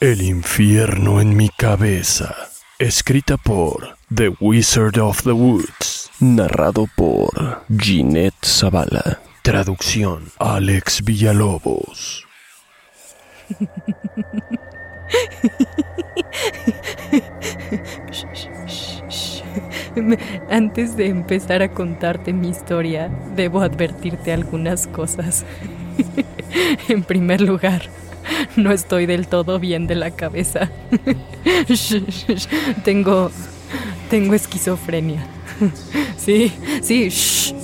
El infierno en mi cabeza. Escrita por The Wizard of the Woods. Narrado por Ginette Zavala. Traducción Alex Villalobos. Antes de empezar a contarte mi historia, debo advertirte algunas cosas. en primer lugar, no estoy del todo bien de la cabeza. tengo. Tengo esquizofrenia. Sí, sí,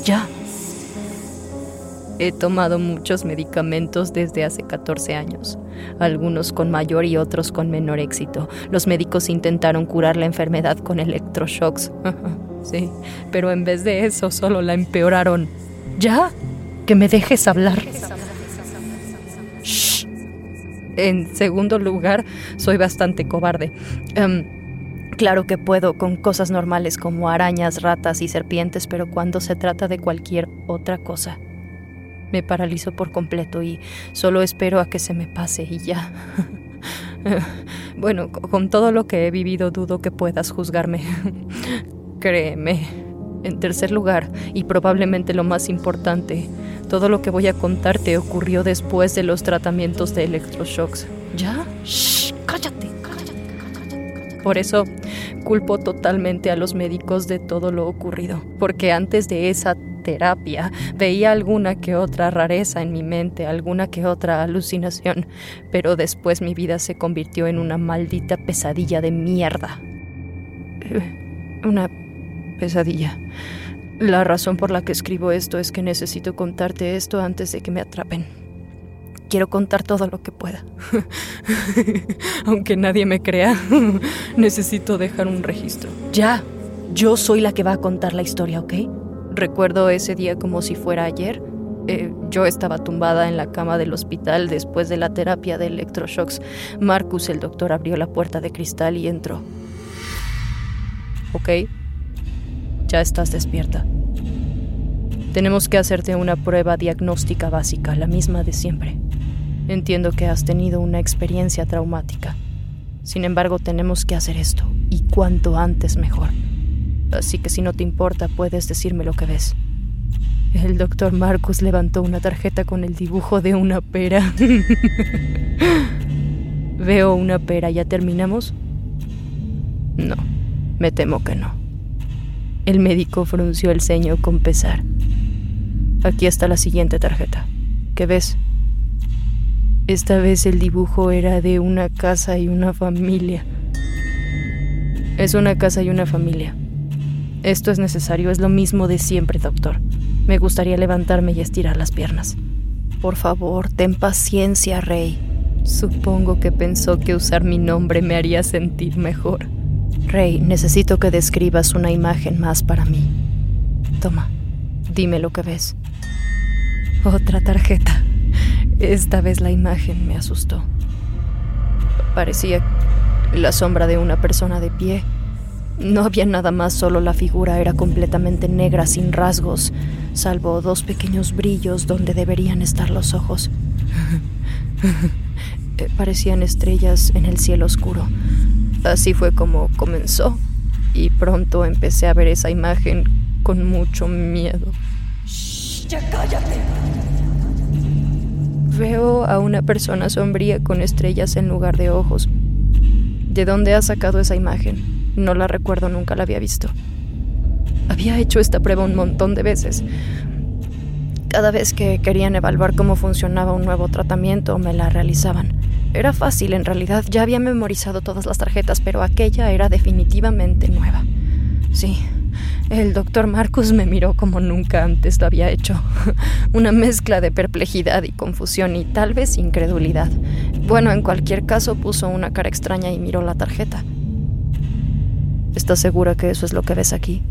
ya. He tomado muchos medicamentos desde hace 14 años, algunos con mayor y otros con menor éxito. Los médicos intentaron curar la enfermedad con electroshocks. Sí, pero en vez de eso solo la empeoraron. ¿Ya? Que me dejes hablar. En segundo lugar, soy bastante cobarde. Em, claro que puedo con cosas normales como arañas, ratas y serpientes, pero cuando se trata de cualquier otra cosa, me paralizo por completo y solo espero a que se me pase y ya. bueno, con todo lo que he vivido dudo que puedas juzgarme. Créeme. En tercer lugar, y probablemente lo más importante, todo lo que voy a contarte ocurrió después de los tratamientos de electroshocks. ¿Ya? Shh, cállate, cállate. Por eso culpo totalmente a los médicos de todo lo ocurrido, porque antes de esa terapia veía alguna que otra rareza en mi mente, alguna que otra alucinación, pero después mi vida se convirtió en una maldita pesadilla de mierda. Eh, una pesadilla. La razón por la que escribo esto es que necesito contarte esto antes de que me atrapen. Quiero contar todo lo que pueda. Aunque nadie me crea, necesito dejar un registro. Ya, yo soy la que va a contar la historia, ¿ok? Recuerdo ese día como si fuera ayer. Eh, yo estaba tumbada en la cama del hospital después de la terapia de electroshocks. Marcus, el doctor, abrió la puerta de cristal y entró. ¿Ok? Ya estás despierta. Tenemos que hacerte una prueba diagnóstica básica, la misma de siempre. Entiendo que has tenido una experiencia traumática. Sin embargo, tenemos que hacer esto, y cuanto antes mejor. Así que si no te importa, puedes decirme lo que ves. El doctor Marcus levantó una tarjeta con el dibujo de una pera. Veo una pera, ¿ya terminamos? No, me temo que no. El médico frunció el ceño con pesar. Aquí está la siguiente tarjeta. ¿Qué ves? Esta vez el dibujo era de una casa y una familia. Es una casa y una familia. Esto es necesario, es lo mismo de siempre, doctor. Me gustaría levantarme y estirar las piernas. Por favor, ten paciencia, Rey. Supongo que pensó que usar mi nombre me haría sentir mejor. Rey, necesito que describas una imagen más para mí. Toma, dime lo que ves. Otra tarjeta. Esta vez la imagen me asustó. Parecía la sombra de una persona de pie. No había nada más, solo la figura era completamente negra, sin rasgos, salvo dos pequeños brillos donde deberían estar los ojos. Eh, parecían estrellas en el cielo oscuro. Así fue como comenzó y pronto empecé a ver esa imagen con mucho miedo. Shh, ¡Ya cállate! Veo a una persona sombría con estrellas en lugar de ojos. ¿De dónde ha sacado esa imagen? No la recuerdo, nunca la había visto. Había hecho esta prueba un montón de veces. Cada vez que querían evaluar cómo funcionaba un nuevo tratamiento, me la realizaban. Era fácil, en realidad ya había memorizado todas las tarjetas, pero aquella era definitivamente nueva. Sí, El doctor Marcus me miró como nunca antes lo había hecho. Una mezcla de perplejidad y confusión y tal vez incredulidad. Bueno, en cualquier caso puso una cara extraña y miró la tarjeta. ¿Estás segura que eso es lo que ves aquí?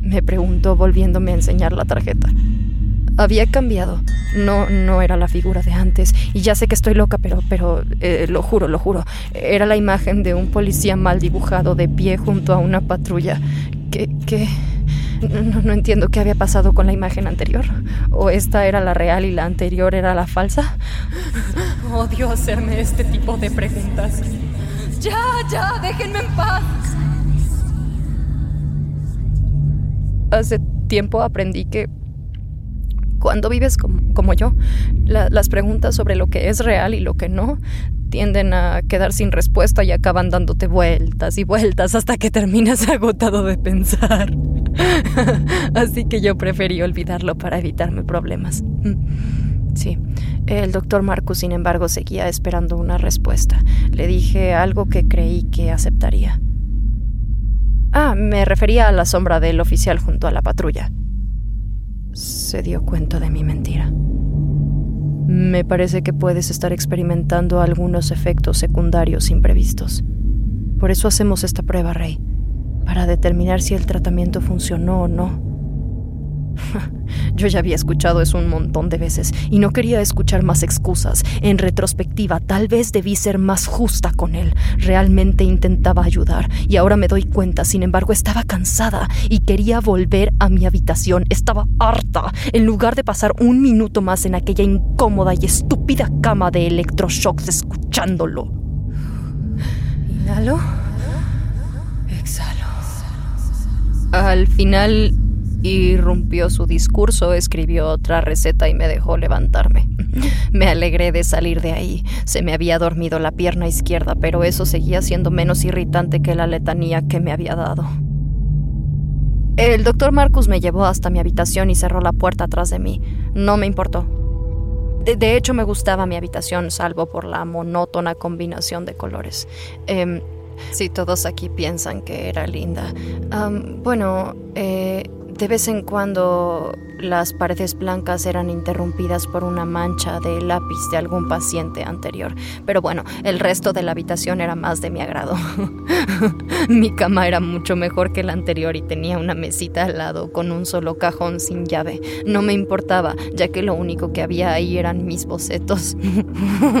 Me preguntó volviéndome a enseñar la tarjeta. Había cambiado. No, no era la figura de antes. Y ya sé que estoy loca, pero, pero, eh, lo juro, lo juro. Era la imagen de un policía mal dibujado de pie junto a una patrulla. ¿Qué, qué? No, no entiendo qué había pasado con la imagen anterior. ¿O esta era la real y la anterior era la falsa? Odio hacerme este tipo de preguntas. Ya, ya, déjenme en paz. Hace tiempo aprendí que cuando vives como, yo, las preguntas sobre lo que es real y lo que no tienden a quedar sin respuesta y acaban dándote vueltas y vueltas hasta que terminas agotado de pensar. Así que yo preferí olvidarlo para evitarme problemas. Mm. Sí, el doctor Marcus, sin embargo, seguía esperando una respuesta. Le dije algo que creí que aceptaría. Ah, me refería a la sombra del oficial junto a la patrulla. Se dio cuenta de mi mentira. Me parece que puedes estar experimentando algunos efectos secundarios imprevistos. Por eso hacemos esta prueba, Rey, para determinar si el tratamiento funcionó o no. Yo ya había escuchado eso un montón de veces y no quería escuchar más excusas. En retrospectiva, tal vez debí ser más justa con él. Realmente intentaba ayudar y ahora me doy cuenta, sin embargo, estaba cansada y quería volver a mi habitación. Estaba harta. En lugar de pasar un minuto más en aquella incómoda y estúpida cama de electroshocks escuchándolo. Inhalo. Exhalo. Al final Irrumpió su discurso, escribió otra receta y me dejó levantarme. Me alegré de salir de ahí. Se me había dormido la pierna izquierda, pero eso seguía siendo menos irritante que la letanía que me había dado. El doctor Marcus me llevó hasta mi habitación y cerró la puerta atrás de mí. No me importó. De, hecho, me gustaba mi habitación, salvo por la monótona combinación de colores. Eh, si todos aquí piensan que era linda. bueno, eh, de vez en cuando las paredes blancas eran interrumpidas por una mancha de lápiz de algún paciente anterior, pero bueno, el resto de la habitación era más de mi agrado. mi cama era mucho mejor que la anterior y tenía una mesita al lado con un solo cajón sin llave. No me importaba, ya que lo único que había ahí eran mis bocetos.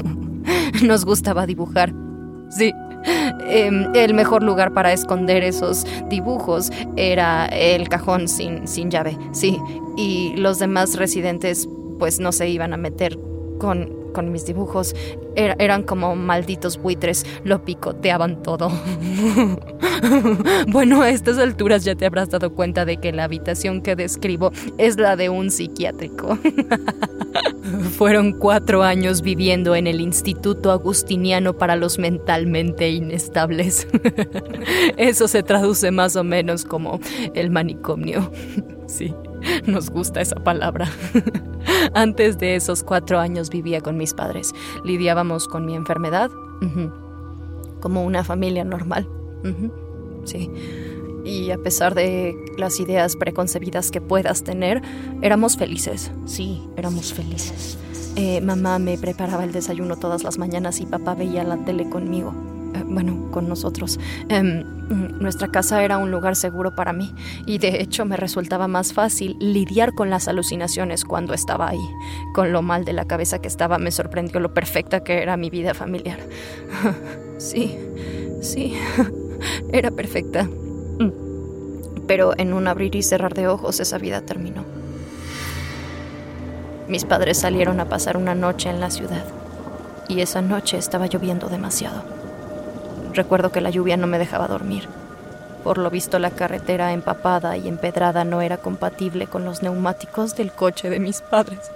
Nos gustaba dibujar. Sí, Em, el mejor lugar para esconder esos dibujos era el cajón sin, sin llave, sí. Y los demás residentes pues no se iban a meter con, con mis dibujos. eran como malditos buitres, lo picoteaban todo. bueno, a estas alturas ya te habrás dado cuenta de que la habitación que describo es la de un psiquiátrico. Fueron cuatro años viviendo en el Instituto Agustiniano para los mentalmente inestables. Eso se traduce más o menos como el manicomio. Sí, nos gusta esa palabra. Antes de esos cuatro años vivía con mis padres. Lidiábamos con mi enfermedad. Como una familia normal. Sí. Y a pesar de las ideas preconcebidas que puedas tener, éramos felices. Sí, éramos felices. Eh, mamá me preparaba el desayuno todas las mañanas y papá veía la tele conmigo. Bueno, con nosotros. Em, nuestra casa era un lugar seguro para mí y de hecho me resultaba más fácil lidiar con las alucinaciones cuando estaba ahí. Con lo mal de la cabeza que estaba me sorprendió lo perfecta que era mi vida familiar. sí, sí, era perfecta. Pero en un abrir y cerrar de ojos esa vida terminó. Mis padres salieron a pasar una noche en la ciudad y esa noche estaba lloviendo demasiado. Recuerdo que la lluvia no me dejaba dormir. Por lo visto la carretera empapada y empedrada no era compatible con los neumáticos del coche de mis padres.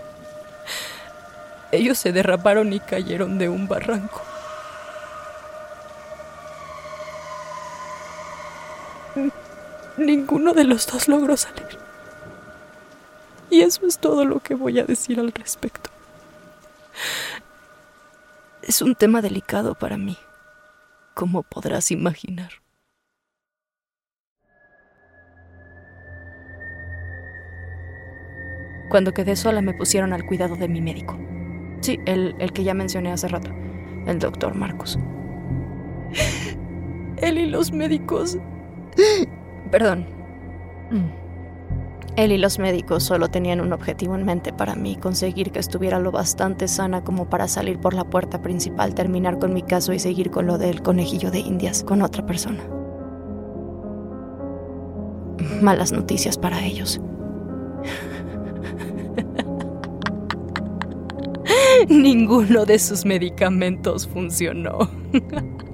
Ellos se derraparon y cayeron de un barranco. Ninguno de los dos logró salir. Y eso es todo lo que voy a decir al respecto. Es un tema delicado para mí, como podrás imaginar. Cuando quedé sola me pusieron al cuidado de mi médico. Sí, el, el que ya mencioné hace rato, el doctor Marcos. Él y los médicos. Perdón. Mm. Él y los médicos solo tenían un objetivo en mente para mí, conseguir que estuviera lo bastante sana como para salir por la puerta principal, terminar con mi caso y seguir con lo del conejillo de indias con otra persona. Malas noticias para ellos. Ninguno de sus medicamentos funcionó.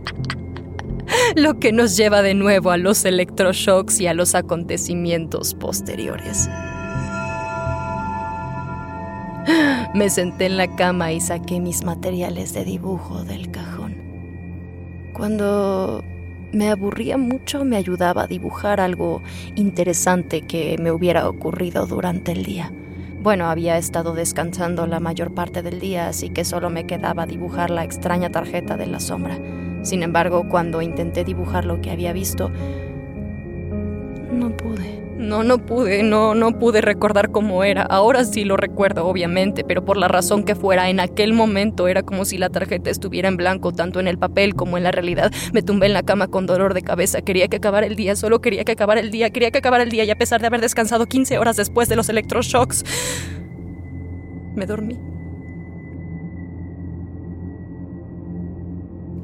Lo que nos lleva de nuevo a los electroshocks y a los acontecimientos posteriores. Me senté en la cama y saqué mis materiales de dibujo del cajón. Cuando me aburría mucho me ayudaba a dibujar algo interesante que me hubiera ocurrido durante el día. Bueno, había estado descansando la mayor parte del día, así que solo me quedaba dibujar la extraña tarjeta de la sombra. Sin embargo, cuando intenté dibujar lo que había visto, no pude. No, no pude, no, no pude recordar cómo era. Ahora sí lo recuerdo, obviamente, pero por la razón que fuera, en aquel momento era como si la tarjeta estuviera en blanco, tanto en el papel como en la realidad. Me tumbé en la cama con dolor de cabeza. Quería que acabara el día, solo quería que acabara el día, quería que acabara el día, y a pesar de haber descansado 15 horas después de los electroshocks, me dormí.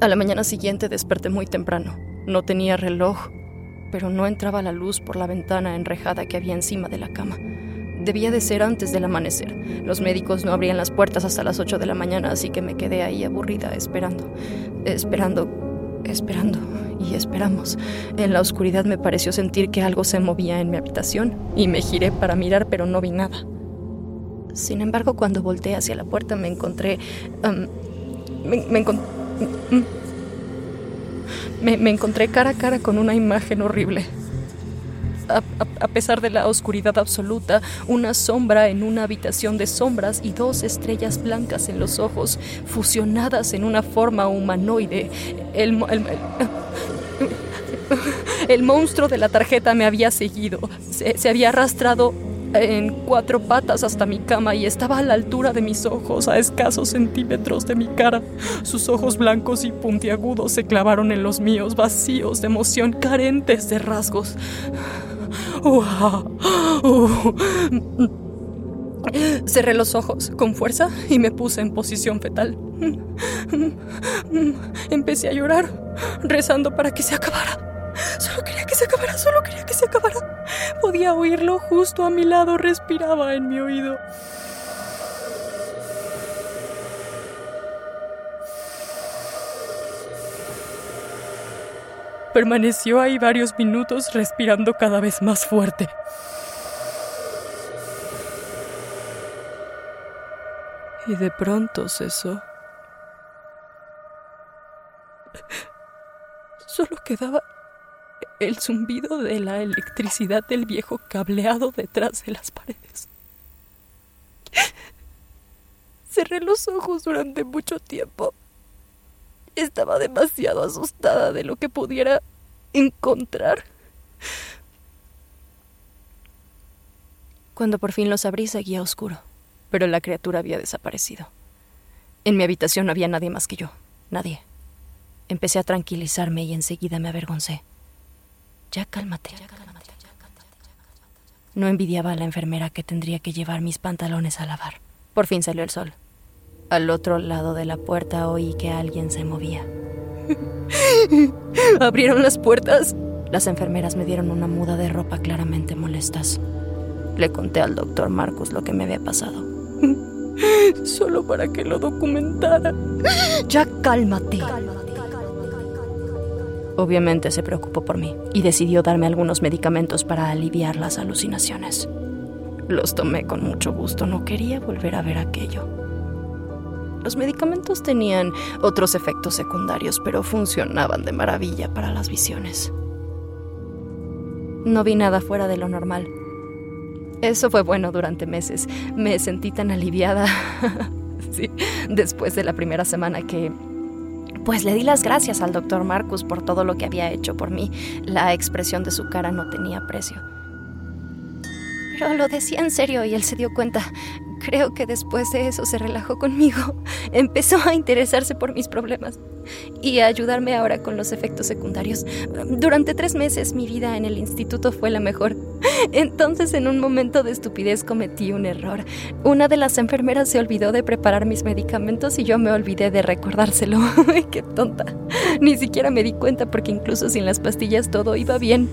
A la mañana siguiente desperté muy temprano. No tenía reloj, pero no entraba la luz por la ventana enrejada que había encima de la cama. Debía de ser antes del amanecer. Los médicos no abrían las puertas hasta las 8 de la mañana, así que me quedé ahí aburrida, esperando, esperando, esperando y esperamos. En la oscuridad me pareció sentir que algo se movía en mi habitación y me giré para mirar, pero no vi nada. Sin embargo, cuando volteé hacia la puerta me encontré... Me, me encontré... Me, encontré cara a cara con una imagen horrible. A, pesar de la oscuridad absoluta, una sombra en una habitación de sombras y dos estrellas blancas en los ojos, fusionadas en una forma humanoide. El, el, el, el monstruo de la tarjeta me había seguido. Se, se había arrastrado en cuatro patas hasta mi cama y estaba a la altura de mis ojos, a escasos centímetros de mi cara. Sus ojos blancos y puntiagudos se clavaron en los míos, vacíos de emoción, carentes de rasgos. Cerré los ojos con fuerza y me puse en posición fetal. Empecé a llorar, rezando para que se acabara. Solo quería que se acabara, solo quería que se acabara. Podía oírlo justo a mi lado, respiraba en mi oído. Permaneció ahí varios minutos respirando cada vez más fuerte. Y de pronto cesó. Solo quedaba el zumbido de la electricidad del viejo cableado detrás de las paredes. Cerré los ojos durante mucho tiempo. Estaba demasiado asustada de lo que pudiera encontrar. Cuando por fin los abrí seguía oscuro, pero la criatura había desaparecido. En mi habitación no había nadie más que yo, nadie. Empecé a tranquilizarme y enseguida me avergoncé. Ya cálmate. No envidiaba a la enfermera que tendría que llevar mis pantalones a lavar. Por fin salió el sol. Al otro lado de la puerta oí que alguien se movía. ¿Abrieron las puertas? Las enfermeras me dieron una muda de ropa claramente molestas. Le conté al doctor Marcus lo que me había pasado. Solo para que lo documentara. Ya cálmate. Obviamente se preocupó por mí y decidió darme algunos medicamentos para aliviar las alucinaciones. Los tomé con mucho gusto, no quería volver a ver aquello. Los medicamentos tenían otros efectos secundarios, pero funcionaban de maravilla para las visiones. No vi nada fuera de lo normal. Eso fue bueno durante meses. Me sentí tan aliviada. sí, después de la primera semana que pues le di las gracias al doctor Marcus por todo lo que había hecho por mí. La expresión de su cara no tenía precio. Pero lo decía en serio y él se dio cuenta. Creo que después de eso se relajó conmigo. Empezó a interesarse por mis problemas y a ayudarme ahora con los efectos secundarios. Durante tres meses mi vida en el instituto fue la mejor. Entonces en un momento de estupidez cometí un error. Una de las enfermeras se olvidó de preparar mis medicamentos y yo me olvidé de recordárselo. ¡Qué tonta! Ni siquiera me di cuenta porque incluso sin las pastillas todo iba bien.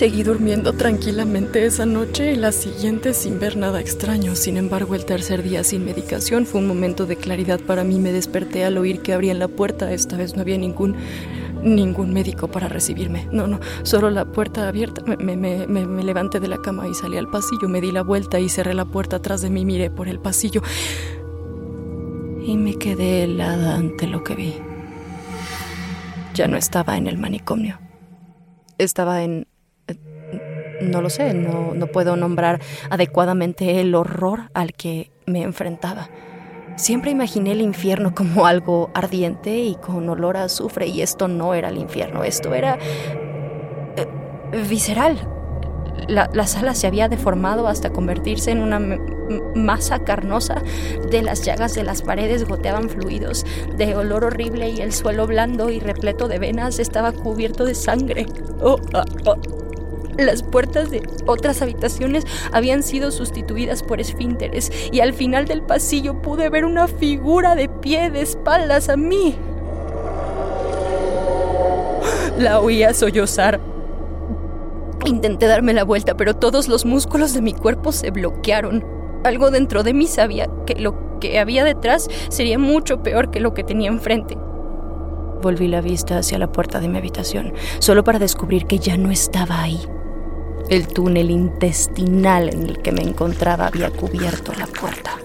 Seguí durmiendo tranquilamente esa noche y la siguiente sin ver nada extraño. Sin embargo, el tercer día sin medicación fue un momento de claridad para mí. Me desperté al oír que abrían la puerta. Esta vez no había ningún ningún médico para recibirme. No, no, solo la puerta abierta. Me, me, levanté de la cama y salí al pasillo. Me di la vuelta y cerré la puerta atrás de mí. Miré por el pasillo y me quedé helada ante lo que vi. Ya no estaba en el manicomio. Estaba en no lo sé, no, no puedo nombrar adecuadamente el horror al que me enfrentaba. Siempre imaginé el infierno como algo ardiente y con olor a azufre y esto no era el infierno, esto era eh, visceral. La, la, sala se había deformado hasta convertirse en una masa carnosa. De las llagas de las paredes goteaban fluidos de olor horrible y el suelo blando y repleto de venas estaba cubierto de sangre. Oh, ah, oh. Las puertas de otras habitaciones habían sido sustituidas por esfínteres y al final del pasillo pude ver una figura de pie de espaldas a mí. La oía sollozar. Intenté darme la vuelta, pero todos los músculos de mi cuerpo se bloquearon. Algo dentro de mí sabía que lo que había detrás sería mucho peor que lo que tenía enfrente. Volví la vista hacia la puerta de mi habitación, solo para descubrir que ya no estaba ahí. El túnel intestinal en el que me encontraba había cubierto la puerta.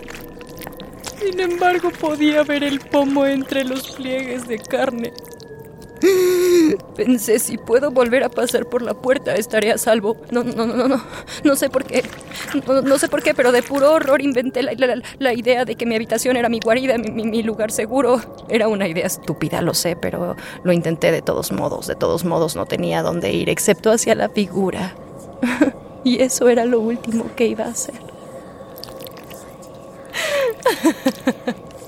Sin embargo, podía ver el pomo entre los pliegues de carne. Pensé, si puedo volver a pasar por la puerta, estaré a salvo. No, no, no, no, no, sé por qué. No, sé por qué, pero de puro horror inventé la, idea de que mi habitación era mi guarida, mi, mi, lugar seguro. Era una idea estúpida, lo sé, pero lo intenté de todos modos. De todos modos, no tenía dónde ir, excepto hacia la figura. y eso era lo último que iba a hacer.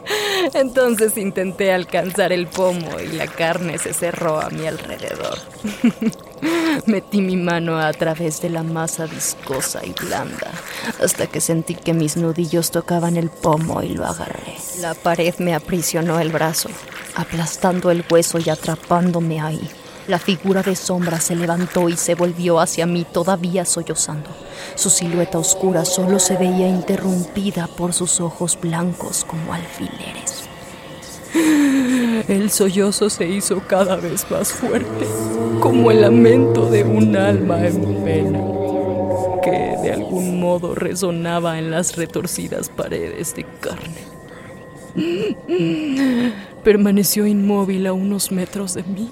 Entonces intenté alcanzar el pomo y la carne se cerró a mi alrededor. Metí mi mano a través de la masa viscosa y blanda hasta que sentí que mis nudillos tocaban el pomo y lo agarré. La pared me aprisionó el brazo, aplastando el hueso y atrapándome ahí. La figura de sombra se levantó y se volvió hacia mí todavía sollozando. Su silueta oscura solo se veía interrumpida por sus ojos blancos como alfileres. El sollozo se hizo cada vez más fuerte, como el lamento de un alma en pena, que de algún modo resonaba en las retorcidas paredes de carne. Permaneció inmóvil a unos metros de mí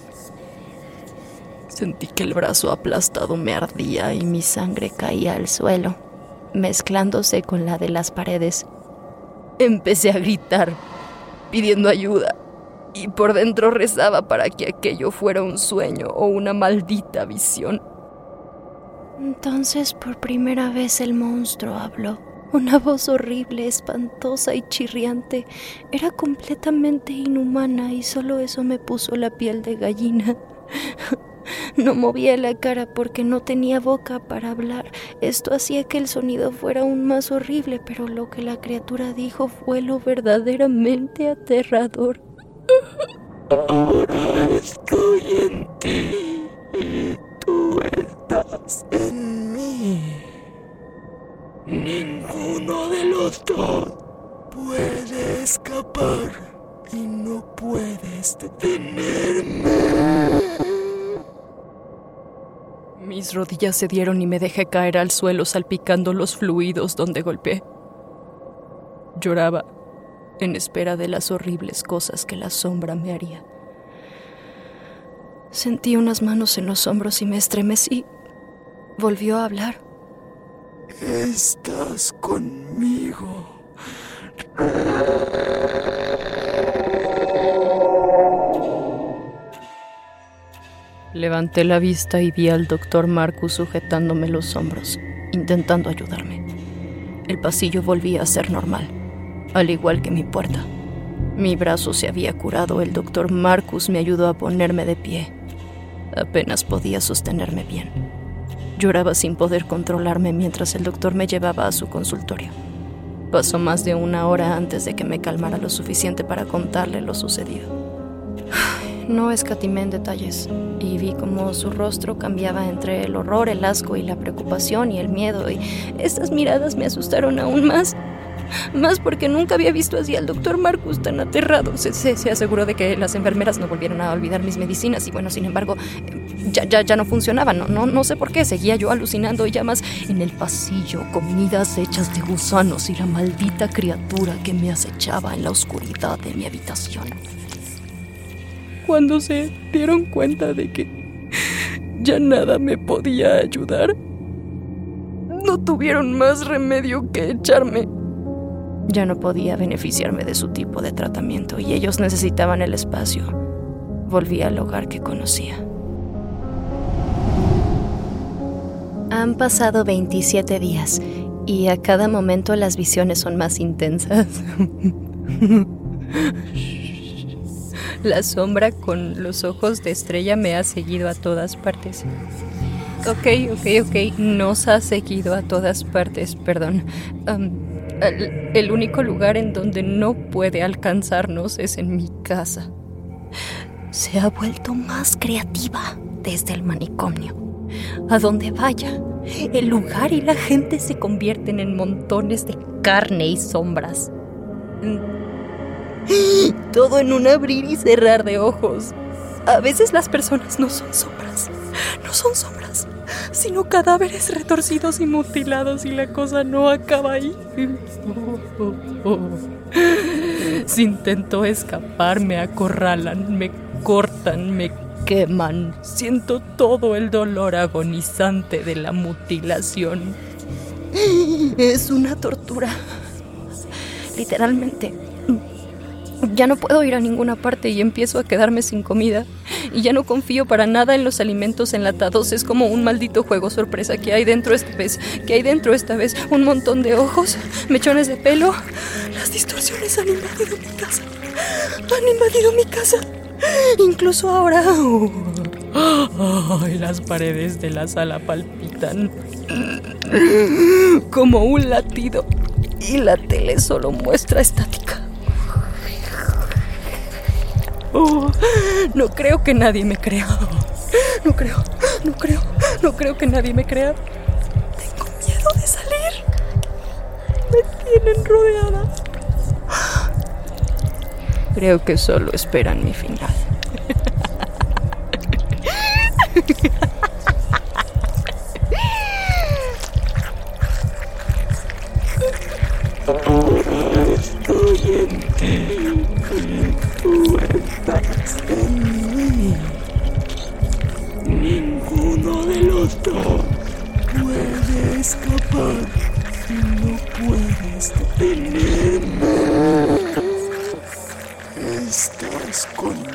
Sentí que el brazo aplastado me ardía y mi sangre caía al suelo, mezclándose con la de las paredes. Empecé a gritar, pidiendo ayuda, y por dentro rezaba para que aquello fuera un sueño o una maldita visión. Entonces por primera vez el monstruo habló. Una voz horrible, espantosa y chirriante. Era completamente inhumana y solo eso me puso la piel de gallina. No movía la cara porque no tenía boca para hablar. Esto hacía que el sonido fuera aún más horrible, pero lo que la criatura dijo fue lo verdaderamente aterrador. Ahora estoy en ti y tú estás en mí. Ninguno de los dos puede escapar y no puedes detenerme. Mis rodillas se dieron y me dejé caer al suelo salpicando los fluidos donde golpeé. Lloraba en espera de las horribles cosas que la sombra me haría. Sentí unas manos en los hombros y me estremecí. Volvió a hablar. Estás conmigo. Levanté la vista y vi al doctor Marcus sujetándome los hombros, intentando ayudarme. El pasillo volvía a ser normal, al igual que mi puerta. Mi brazo se había curado, el doctor Marcus me ayudó a ponerme de pie. Apenas podía sostenerme bien. Lloraba sin poder controlarme mientras el doctor me llevaba a su consultorio. Pasó más de una hora antes de que me calmara lo suficiente para contarle lo sucedido. No escatimé en detalles y vi cómo su rostro cambiaba entre el horror, el asco y la preocupación y el miedo y estas miradas me asustaron aún más. Más porque nunca había visto así al doctor Marcus tan aterrado. Se, se, aseguró de que las enfermeras no volvieran a olvidar mis medicinas y bueno, sin embargo, ya, ya, ya no funcionaba. No, no, no sé por qué. Seguía yo alucinando y ya más en el pasillo, comidas hechas de gusanos y la maldita criatura que me acechaba en la oscuridad de mi habitación. Cuando se dieron cuenta de que ya nada me podía ayudar, no tuvieron más remedio que echarme ya no podía beneficiarme de su tipo de tratamiento y ellos necesitaban el espacio. Volví al hogar que conocía. Han pasado 27 días y a cada momento las visiones son más intensas. La sombra con los ojos de estrella me ha seguido a todas partes. Ok, ok, ok, nos ha seguido a todas partes, perdón. El, único lugar en donde no puede alcanzarnos es en mi casa. Se ha vuelto más creativa desde el manicomio. A donde vaya, el lugar y la gente se convierten en montones de carne y sombras. Todo en un abrir y cerrar de ojos. A veces las personas no son sombras, no son sombras, sino cadáveres retorcidos y mutilados y la cosa no acaba ahí. Si intento escapar, me acorralan, me cortan, me queman. Siento todo el dolor agonizante de la mutilación. Es una tortura. Literalmente. Ya no puedo ir a ninguna parte y empiezo a quedarme sin comida y ya no confío para nada en los alimentos enlatados. Es como un maldito juego sorpresa que hay dentro esta vez. Que hay dentro esta vez un montón de ojos, mechones de pelo. Las distorsiones han invadido mi casa. Han invadido mi casa. Incluso ahora. Las paredes de la sala palpitan. Como un latido. Y la tele solo muestra estática. Oh, no creo que nadie me crea. No creo, no creo, no creo que nadie me crea. Tengo miedo de salir. Me tienen rodeada. Creo que solo esperan mi final. Ninguno de los puede escapar. No puedes detenerme. Estás conmigo.